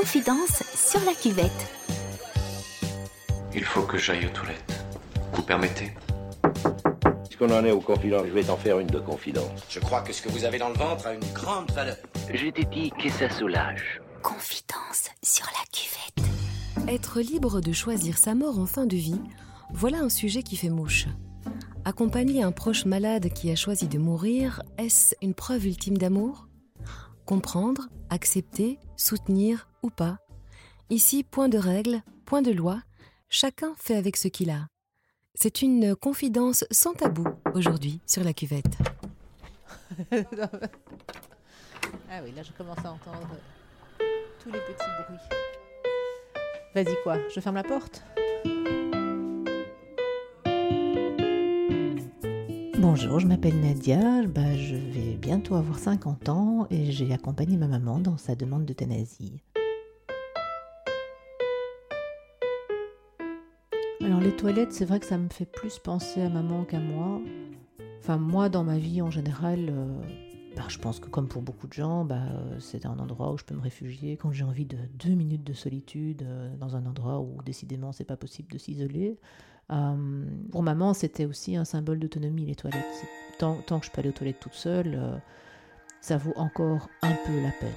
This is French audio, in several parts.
Confidence sur la cuvette. Il faut que j'aille aux toilettes. Vous permettez? Puisqu'on en est aux confidences, je vais t'en faire une de confidence. Je crois que ce que vous avez dans le ventre a une grande valeur. Je t'ai dit que ça soulage. Confidence sur la cuvette. Être libre de choisir sa mort en fin de vie, voilà un sujet qui fait mouche. Accompagner un proche malade qui a choisi de mourir, est-ce une preuve ultime d'amour? Comprendre, accepter, soutenir ou pas Ici, point de règle, point de loi, chacun fait avec ce qu'il a. C'est une confidence sans tabou aujourd'hui sur la cuvette. ah oui, là je commence à entendre tous les petits bruits. Vas-y quoi, je ferme la porte Bonjour, je m'appelle Nadia, bah, je vais bientôt avoir 50 ans et j'ai accompagné ma maman dans sa demande d'euthanasie. Les toilettes, c'est vrai que ça me fait plus penser à maman qu'à moi. Enfin moi, dans ma vie en général, euh, bah, je pense que comme pour beaucoup de gens, bah, c'est un endroit où je peux me réfugier quand j'ai envie de deux minutes de solitude euh, dans un endroit où décidément c'est pas possible de s'isoler. Euh, pour maman, c'était aussi un symbole d'autonomie, les toilettes. Tant, tant, que je peux aller aux toilettes toute seule, euh, ça vaut encore un peu la peine.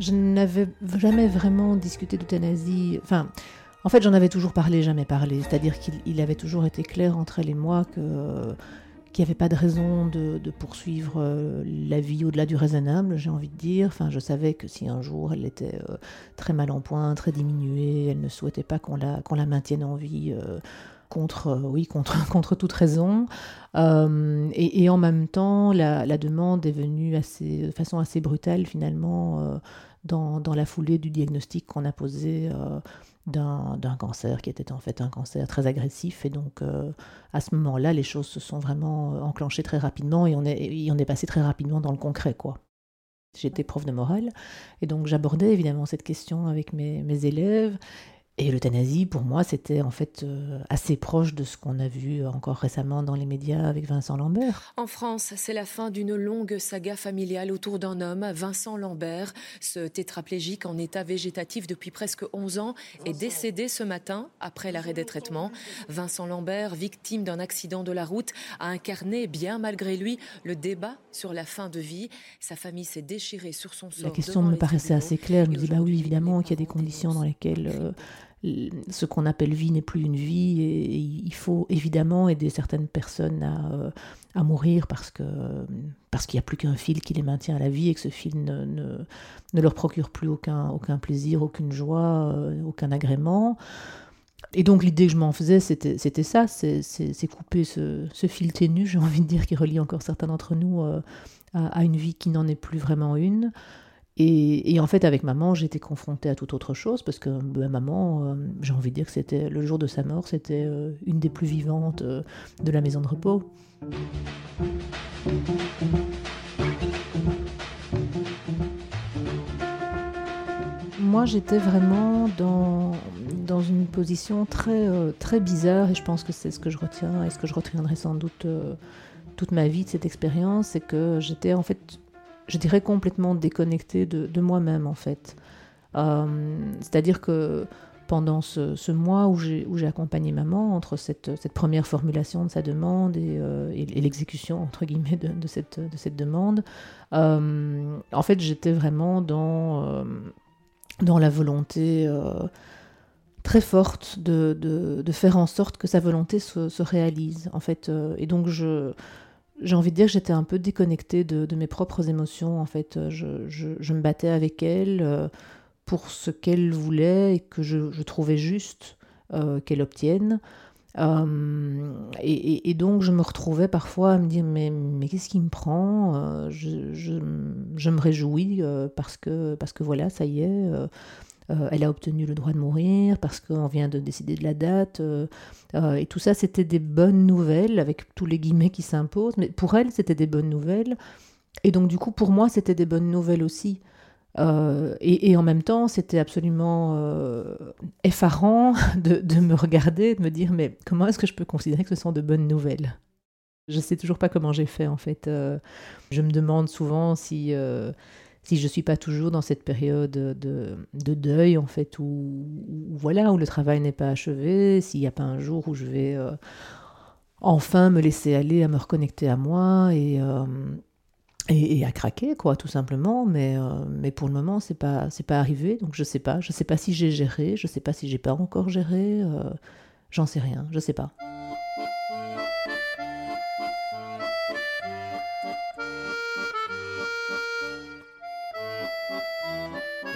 Je n'avais jamais vraiment discuté d'euthanasie. Enfin, en fait, j'en avais toujours parlé, jamais parlé. C'est-à-dire qu'il avait toujours été clair entre elle et moi qu'il n'y avait pas de raison de, poursuivre euh, la vie au-delà du raisonnable, j'ai envie de dire. Enfin, je savais que si un jour elle était euh, très mal en point, très diminuée, elle ne souhaitait pas qu'on la, maintienne en vie euh, contre, oui, contre, toute raison. Et, en même temps, la, demande est venue de façon assez brutale finalement dans, la foulée du diagnostic qu'on a posé d'un cancer qui était en fait un cancer très agressif. Et donc, euh, à ce moment-là, les choses se sont vraiment euh, enclenchées très rapidement et on est, on est passé très rapidement dans le concret, quoi. J'étais prof de morale et donc j'abordais évidemment cette question avec mes, mes élèves et l'euthanasie, pour moi, c'était en fait euh, assez proche de ce qu'on a vu encore récemment dans les médias avec Vincent Lambert. En France, c'est la fin d'une longue saga familiale autour d'un homme, Vincent Lambert. Ce tétraplégique en état végétatif depuis presque 11 ans est décédé ce matin après l'arrêt des traitements. Vincent Lambert, victime d'un accident de la route, a incarné, bien malgré lui, le débat sur la fin de vie. Sa famille s'est déchirée sur son sort. La question me paraissait assez claire. Je me dis, bah oui, évidemment qu'il y a des conditions dans lesquelles... Euh, ce qu'on appelle vie n'est plus une vie et, il faut évidemment aider certaines personnes à, euh, mourir parce que parce qu'il n'y a plus qu'un fil qui les maintient à la vie et que ce fil ne, ne, leur procure plus aucun, aucun plaisir, aucune joie, euh, aucun agrément. Et donc l'idée que je m'en faisais, c'était, ça, c'est, couper ce, ce, fil ténu, j'ai envie de dire, qui relie encore certains d'entre nous euh, à, une vie qui n'en est plus vraiment une. Et, en fait, avec maman, j'étais confrontée à toute autre chose parce que ben, maman, euh, j'ai envie de dire que c'était le jour de sa mort, c'était euh, une des plus vivantes euh, de la maison de repos. Moi, j'étais vraiment dans, dans une position très, très bizarre et je pense que c'est ce que je retiens et ce que je retiendrai sans doute toute ma vie de cette expérience, c'est que j'étais en fait je dirais, complètement déconnectée de, moi-même, en fait. Euh, c'est-à-dire que pendant ce, mois où j'ai accompagné maman, entre cette, première formulation de sa demande et, euh, l'exécution, entre guillemets, de, cette, demande, euh, en fait, j'étais vraiment dans, la volonté très forte de, faire en sorte que sa volonté se, se réalise, en fait. et donc, je j'ai envie de dire que j'étais un peu déconnectée de, mes propres émotions. En fait, je, me battais avec elle euh, pour ce qu'elle voulait et que je, trouvais juste euh, qu'elle obtienne. Euh, et, donc, je me retrouvais parfois à me dire Mais, qu'est-ce qui me prend? Je, me réjouis parce, que, parce que voilà, ça y est euh, elle a obtenu le droit de mourir parce qu'on vient de décider de la date. Euh, euh, et tout ça, c'était des bonnes nouvelles, avec tous les guillemets qui s'imposent. Mais pour elle, c'était des bonnes nouvelles. Et donc, du coup, pour moi, c'était des bonnes nouvelles aussi. et, en même temps, c'était absolument effarant de, me regarder, de me dire, mais comment est-ce que je peux considérer que ce sont de bonnes nouvelles? Je sais toujours pas comment j'ai fait en fait. je me demande souvent si si je suis pas toujours dans cette période de, de deuil en fait où, voilà où le travail n'est pas achevé, s'il n'y a pas un jour où je vais enfin me laisser aller à me reconnecter à moi et et, à craquer, quoi, tout simplement. Mais, euh, pour le moment, c'est pas, c'est pas arrivé. Donc je sais pas. Je sais pas si j'ai géré. Je sais pas si j'ai pas encore géré. Euh, j'en sais rien. Je sais pas.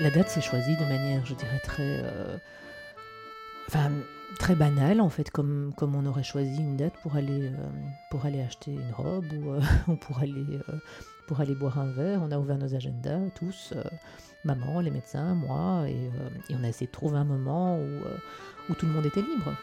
La date s'est choisie de manière, je dirais, très. Euh, banale, en fait, comme, on aurait choisi une date pour aller, aller acheter une robe ou, ou pour aller boire un verre. On a ouvert nos agendas, tous, euh, maman, les médecins, moi, et, euh, on a essayé de trouver un moment euh, où tout le monde était libre.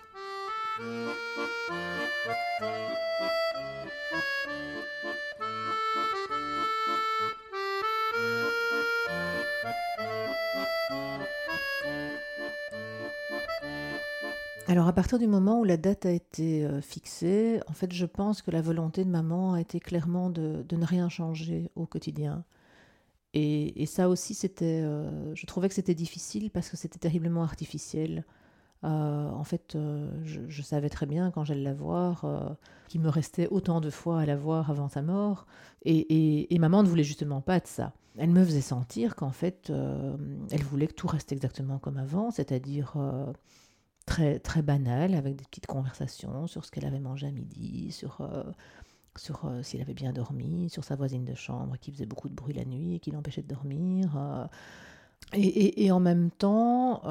Alors à partir du moment où la date a été euh, fixée, en fait je pense que la volonté de maman a été clairement de, ne rien changer au quotidien. Et, ça aussi, c'était, euh, je trouvais que c'était difficile parce que c'était terriblement artificiel. Euh, en fait, je, savais très bien quand j'allais la voir qu'il me restait autant de fois à la voir avant sa mort. Et, maman ne voulait justement pas de ça. Elle me faisait sentir qu'en fait, elle voulait que tout reste exactement comme avant, c'est-à-dire très, très banal, avec des petites conversations sur ce qu'elle avait mangé à midi, sur, euh, sur euh, s'il avait bien dormi, sur sa voisine de chambre qui faisait beaucoup de bruit la nuit et qui l'empêchait de dormir. Euh. et, en même temps,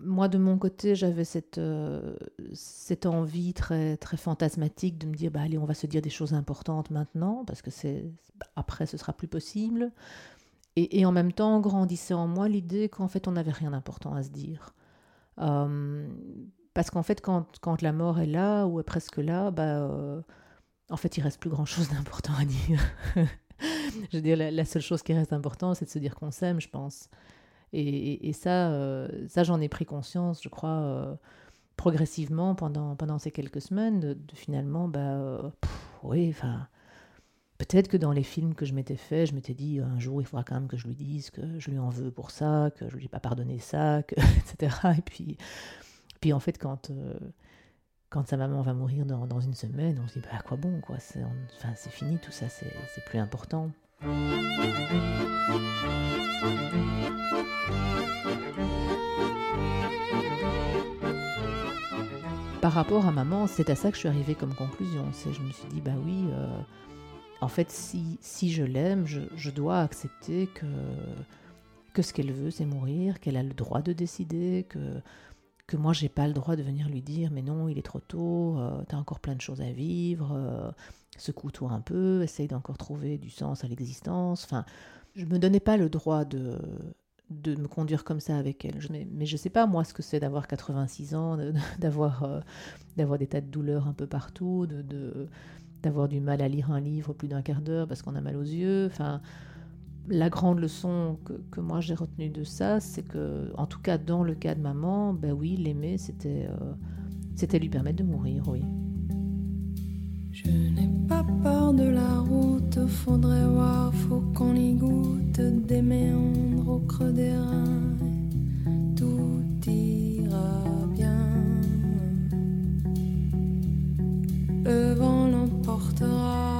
moi de mon côté, j'avais cette, cette envie très, très fantasmatique de me dire, bah, allez, on va se dire des choses importantes maintenant, parce que c'est après, ce sera plus possible. Et, et en même temps, grandissait en moi l'idée qu'en fait, on n'avait rien d'important à se dire. Euh, parce qu'en fait, quand, quand, la mort est là ou est presque là, bah, euh, en fait, il reste plus grand-chose d'important à dire. je veux dire, la, seule chose qui reste importante, c'est de se dire qu'on s'aime, je pense. Et, ça, euh, ça j'en ai pris conscience, je crois, progressivement pendant, pendant ces quelques semaines, de, finalement, bah, oui, enfin, Peut-être que dans les films que je m'étais fait, je m'étais dit un jour il faudra quand même que je lui dise que je lui en veux pour ça, que je lui ai pas pardonné ça, que, etc. Et puis, puis en fait quand euh, quand sa maman va mourir dans, dans, une semaine, on se dit bah à quoi bon quoi, c'est enfin c'est fini tout ça, c'est plus important. Par rapport à maman, c'est à ça que je suis arrivée comme conclusion. Je me suis dit bah oui. Euh, en fait, si, je l'aime, je, dois accepter que, que ce qu'elle veut, c'est mourir, qu'elle a le droit de décider, que, que moi, j'ai pas le droit de venir lui dire Mais non, il est trop tôt, euh, tu as encore plein de choses à vivre, euh, secoue-toi un peu, essaye d'encore trouver du sens à l'existence. Enfin, je me donnais pas le droit de, de me conduire comme ça avec elle. mais, je sais pas, moi, ce que c'est d'avoir 86 ans, d'avoir euh, d'avoir des tas de douleurs un peu partout, d'avoir du mal à lire un livre plus d'un quart d'heure parce qu'on a mal aux yeux. Enfin, la grande leçon que, moi j'ai retenue de ça, c'est que, en tout cas dans le cas de maman, ben oui, l'aimer, c'était, euh, c'était lui permettre de mourir, oui. Je n'ai pas peur de la route, faudrait voir, faut qu'on y goûte des méandres au creux des reins. Tout ira bien. Le vent il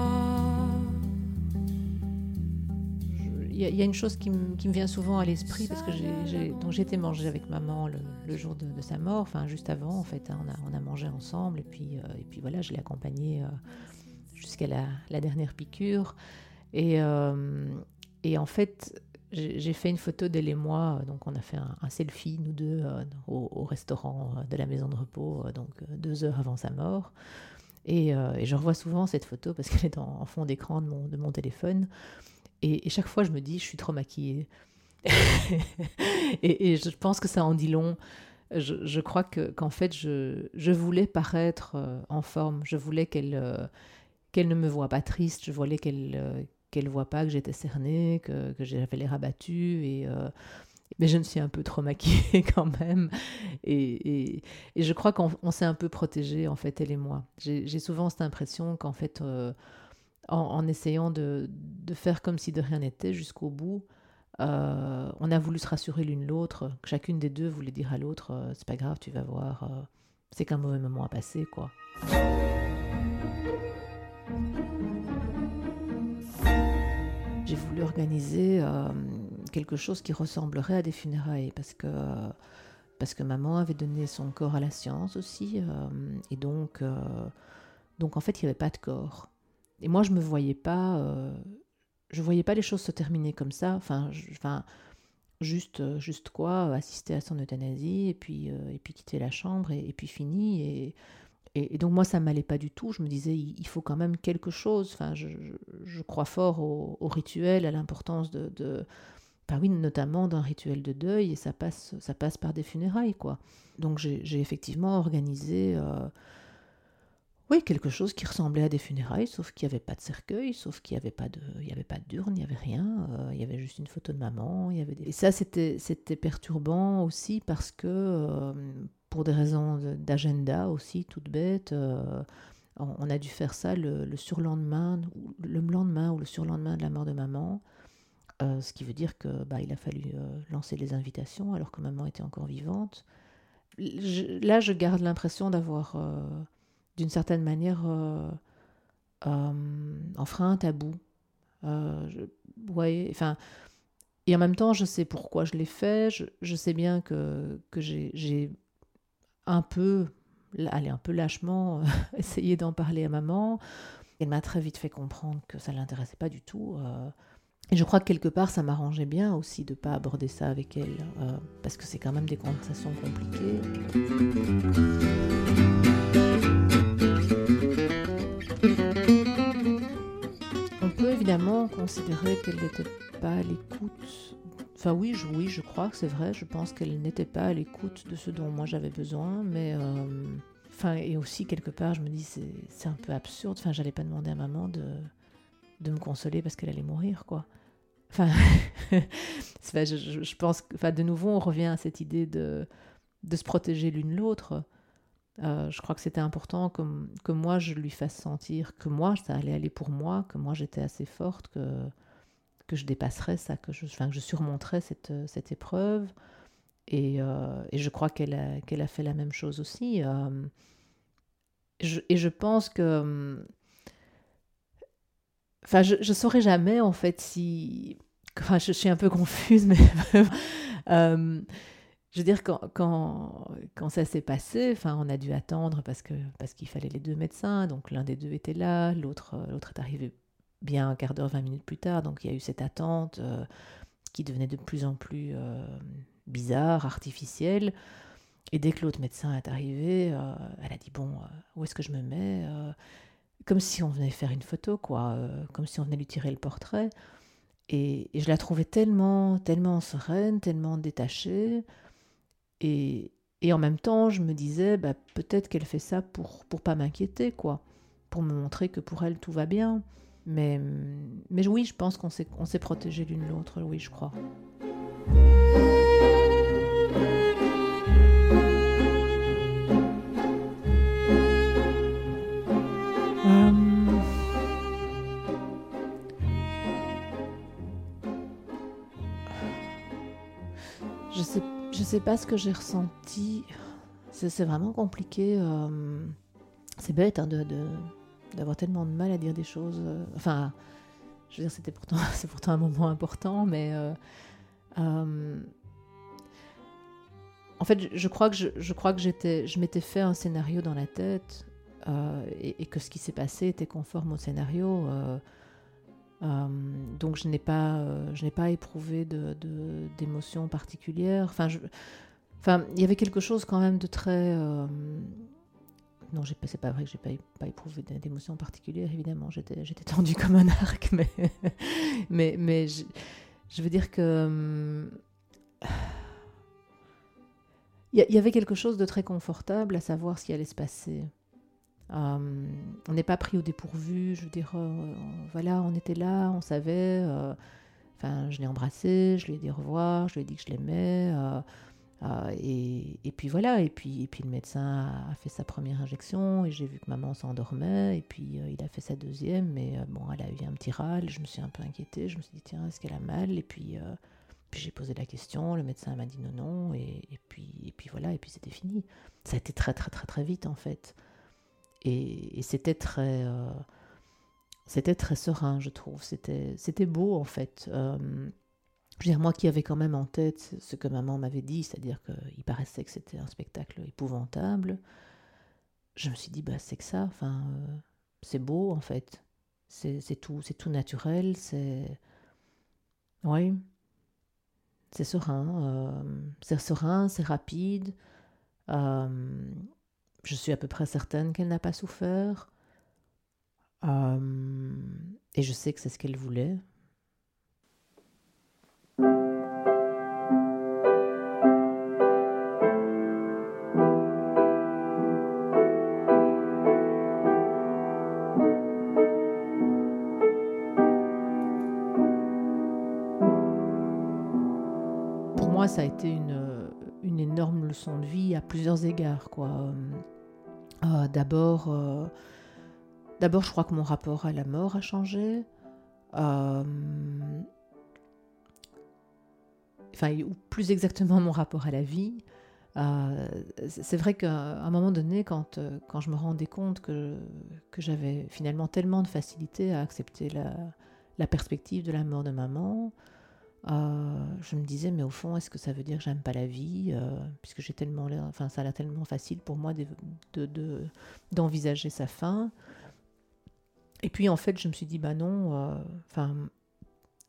y, a une chose qui, me vient souvent à l'esprit parce que j'étais mangé avec maman le, jour de, sa mort, enfin juste avant en fait, hein, on, a, mangé ensemble et puis euh, et puis voilà, je l'ai accompagnée euh, jusqu'à la, dernière piqûre et euh, et en fait j'ai fait une photo d'elle et moi, donc on a fait un, selfie nous deux au, restaurant de la maison de repos, donc deux heures avant sa mort. Et, je revois souvent cette photo parce qu'elle est en, fond d'écran de mon, de mon téléphone. Et, chaque fois, je me dis, je suis trop maquillée. et, je pense que ça en dit long. Je, crois que, qu'en fait, je, je, voulais paraître euh, en forme. Je voulais qu'elle euh, qu'elle ne me voit pas triste. Je voulais qu'elle euh, qu'elle voit pas que j'étais cernée, que, que j'avais l'air abattue. Et, Mais je me suis un peu trop maquillée quand même. Et, je crois qu'on s'est un peu protégé, en fait, elle et moi. J'ai souvent cette impression qu'en fait, en, essayant de, faire comme si de rien n'était jusqu'au bout, euh, on a voulu se rassurer l'une l'autre, chacune des deux voulait dire à l'autre euh, c'est pas grave, tu vas voir, c'est qu'un mauvais moment à passer, quoi. J'ai voulu organiser quelque chose qui ressemblerait à des funérailles parce que parce que maman avait donné son corps à la science aussi euh, et donc euh, donc en fait il n'y avait pas de corps et moi je me voyais pas euh, je voyais pas les choses se terminer comme ça. Enfin enfin juste juste quoi assister à son euthanasie et puis et puis quitter la chambre et, puis fini. Et, donc moi ça m'allait pas du tout. Je me disais il, faut quand même quelque chose. Enfin je, crois fort au, rituel à l'importance de bah oui, notamment d'un rituel de deuil, et ça passe, ça passe par des funérailles, quoi. Donc j'ai effectivement organisé, euh, oui, quelque chose qui ressemblait à des funérailles, sauf qu'il n'y avait pas de cercueil, sauf qu'il n'y avait pas de, il avait pas d'urne, il n'y avait rien, euh, il y avait juste une photo de maman, il y avait Et ça, c'était, perturbant aussi parce que, euh, pour des raisons d'agenda aussi, toutes bêtes, on a dû faire ça le, le surlendemain, le lendemain ou le surlendemain de la mort de maman. Euh, ce qui veut dire que bah, il a fallu euh, lancer les invitations alors que maman était encore vivante. là, je garde l'impression d'avoir, euh, d'une certaine manière, enfreint un tabou. ouais, enfin, et en même temps, je sais pourquoi je l'ai fait. Je, sais bien que, que j'ai un peu, allez, un peu lâchement essayé d'en parler à maman. Elle m'a très vite fait comprendre que ça ne l'intéressait pas du tout. Et je crois que quelque part, ça m'arrangeait bien aussi de ne pas aborder ça avec elle, euh, parce que c'est quand même des conversations compliquées. Considérer qu'elle n'était pas à l'écoute. Enfin oui, je, oui, je crois que c'est vrai. Je pense qu'elle n'était pas à l'écoute de ce dont moi j'avais besoin, mais euh, enfin et aussi quelque part, je me dis c'est un peu absurde. Enfin, j'allais pas demander à maman de de me consoler parce qu'elle allait mourir, quoi. Enfin, je, je, pense que, enfin, de nouveau, on revient à cette idée de, de se protéger l'une l'autre. Euh, je crois que c'était important que, que, moi, je lui fasse sentir que moi, ça allait aller pour moi, que moi, j'étais assez forte, que, que je dépasserais ça, que je, enfin, que je surmonterais cette, cette épreuve. Et, euh, et je crois qu'elle a, qu'elle a fait la même chose aussi. Euh, et je pense que Enfin, je ne saurais jamais, en fait, si... Enfin, je, suis un peu confuse, mais... euh, je veux dire, quand, quand, ça s'est passé, enfin, on a dû attendre parce que parce qu'il fallait les deux médecins. Donc, l'un des deux était là, l'autre l'autre est arrivé bien un quart d'heure, vingt minutes plus tard. Donc, il y a eu cette attente euh, qui devenait de plus en plus euh, bizarre, artificielle. Et dès que l'autre médecin est arrivé, euh, elle a dit, bon, où est-ce que je me mets comme si on venait faire une photo, quoi, euh, comme si on venait lui tirer le portrait. Et, je la trouvais tellement, tellement sereine, tellement détachée. Et, en même temps, je me disais, bah, peut-être qu'elle fait ça pour pour pas m'inquiéter, quoi, pour me montrer que pour elle tout va bien. Mais, mais oui, je pense qu'on s'est, on s'est protégé l'une l'autre, oui, je crois. Sais pas ce que j'ai ressenti. C'est vraiment compliqué. Euh, c'est bête hein, d'avoir tellement de mal à dire des choses. Euh, enfin, je veux dire, c'était pourtant, c'est pourtant un moment important, mais euh, en fait, je, crois que je, je crois que j'étais, je m'étais fait un scénario dans la tête et, que ce qui s'est passé était conforme au scénario. Euh, donc je n'ai pas, euh, pas éprouvé de, d'émotions particulières. Enfin, il y avait quelque chose quand même de très. Euh, non, j'ai c'est pas vrai que j'ai pas, pas éprouvé d'émotions particulières. Évidemment, j'étais, j'étais tendue comme un arc, mais, mais, je veux dire que. Il y, avait quelque chose de très confortable à savoir ce qui allait se passer. Euh, on n'est pas pris au dépourvu, je veux dire, euh, voilà, on était là, on savait. Euh, Enfin, je l'ai embrassé, je lui ai dit au revoir, je lui ai dit que je l'aimais. et, et, puis voilà, et puis, et puis le médecin a fait sa première injection et j'ai vu que maman s'endormait et puis il a fait sa deuxième, mais bon, elle a eu un petit râle, je me suis un peu inquiétée, je me suis dit tiens, est-ce qu'elle a mal Et puis puis j'ai posé la question, le médecin m'a dit non, non, et, puis, et puis voilà, et puis c'était fini. Ça a été très, très, très, très vite en fait. Et, c'était très, euh, c'était très serein, je trouve. C'était, c'était beau en fait. Euh, je veux dire, moi qui avais quand même en tête ce que maman m'avait dit, c'est-à-dire qu'il paraissait que c'était un spectacle épouvantable, je me suis dit, bah, c'est que ça, enfin, euh, c'est beau en fait. C'est, tout, c'est tout naturel, c'est. Oui, c'est serein. C'est serein, c'est rapide. Je suis à peu près certaine qu'elle n'a pas souffert. Euh, et je sais que c'est ce qu'elle voulait. ça a été une, une, énorme leçon de vie à plusieurs égards. Quoi. Euh, d'abord, euh, d'abord, je crois que mon rapport à la mort a changé. Euh, enfin, ou plus exactement mon rapport à la vie. c'est vrai qu'à un moment donné, quand, quand je me rendais compte que, que j'avais finalement tellement de facilité à accepter la, la perspective de la mort de maman, euh, je me disais, mais au fond, est-ce que ça veut dire que j'aime pas la vie euh, Puisque j'ai tellement enfin, ça a l'air tellement facile pour moi d'envisager de, sa fin. Et puis en fait, je me suis dit, bah non, euh, enfin,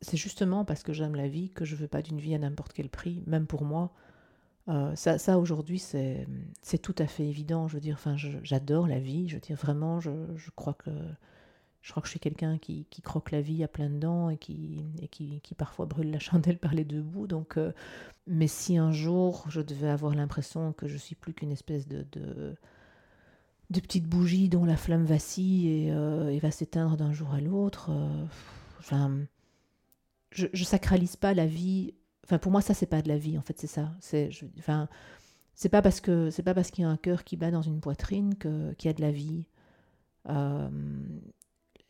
c'est justement parce que j'aime la vie que je veux pas d'une vie à n'importe quel prix, même pour moi. ça, ça aujourd'hui, c'est tout à fait évident. Je veux dire, enfin, j'adore la vie. Je veux dire, vraiment, je crois que je crois que je suis quelqu'un qui, croque la vie à plein dents et qui, parfois brûle la chandelle par les deux bouts. Donc, euh, mais si un jour je devais avoir l'impression que je suis plus qu'une espèce de, petite bougie dont la flamme vacille et, euh, va s'éteindre d'un jour à l'autre, euh, enfin, je, je sacralise pas la vie. Enfin, pour moi, ça, c'est pas de la vie, en fait, c'est ça. C'est, pas parce qu'il y a un cœur qui bat dans une poitrine qu'il y a de la vie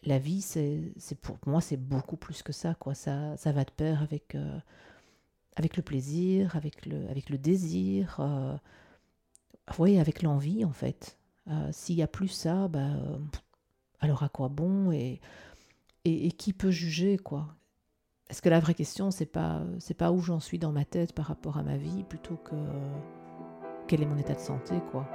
la vie, c'est, pour moi, c'est beaucoup plus que ça, quoi. Ça, va de pair avec, euh, avec le plaisir, avec le, avec le désir, euh, avec l'envie, en fait. Euh, s'il n'y a plus ça, bah, alors à quoi bon et, et, qui peut juger, quoi? Est-ce que la vraie question, c'est pas, c'est pas où j'en suis dans ma tête par rapport à ma vie, plutôt que quel est mon état de santé, quoi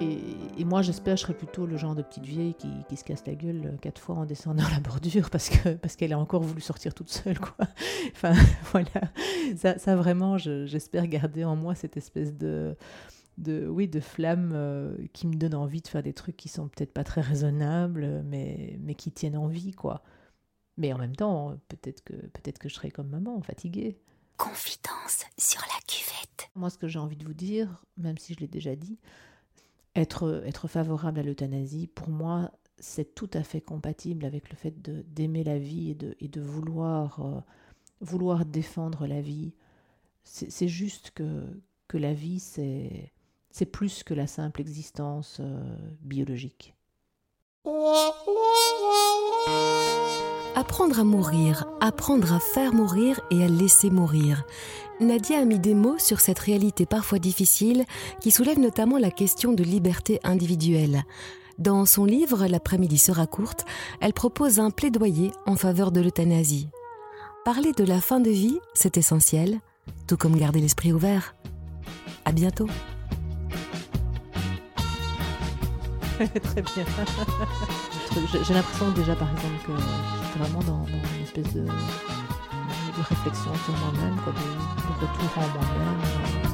et, moi, j'espère, je serai plutôt le genre de petite vieille qui, se casse la gueule euh, quatre fois en descendant la bordure parce que parce qu'elle a encore voulu sortir toute seule, quoi. Enfin, voilà. Ça, ça vraiment, j'espère garder en moi cette espèce de de oui de flamme euh, qui me donne envie de faire des trucs qui sont peut-être pas très raisonnables, mais mais qui tiennent envie, quoi. Mais en même temps, peut-être que peut-être que je serai comme maman, fatiguée. Confidence sur la cuvette. Moi, ce que j'ai envie de vous dire, même si je l'ai déjà dit, être, être favorable à l'euthanasie, pour moi, c'est tout à fait compatible avec le fait d'aimer la vie et de, et de vouloir, euh, vouloir défendre la vie. C'est juste que, que la vie, c'est plus que la simple existence euh, biologique. Apprendre à mourir, apprendre à faire mourir et à laisser mourir. Nadia a mis des mots sur cette réalité parfois difficile qui soulève notamment la question de liberté individuelle. Dans son livre L'après-midi sera courte, elle propose un plaidoyer en faveur de l'euthanasie. Parler de la fin de vie, c'est essentiel, tout comme garder l'esprit ouvert. À bientôt. Très bien. J'ai l'impression déjà, par exemple, que j'étais vraiment dans, une espèce de, réflexion sur moi-même, de, de retour en moi-même.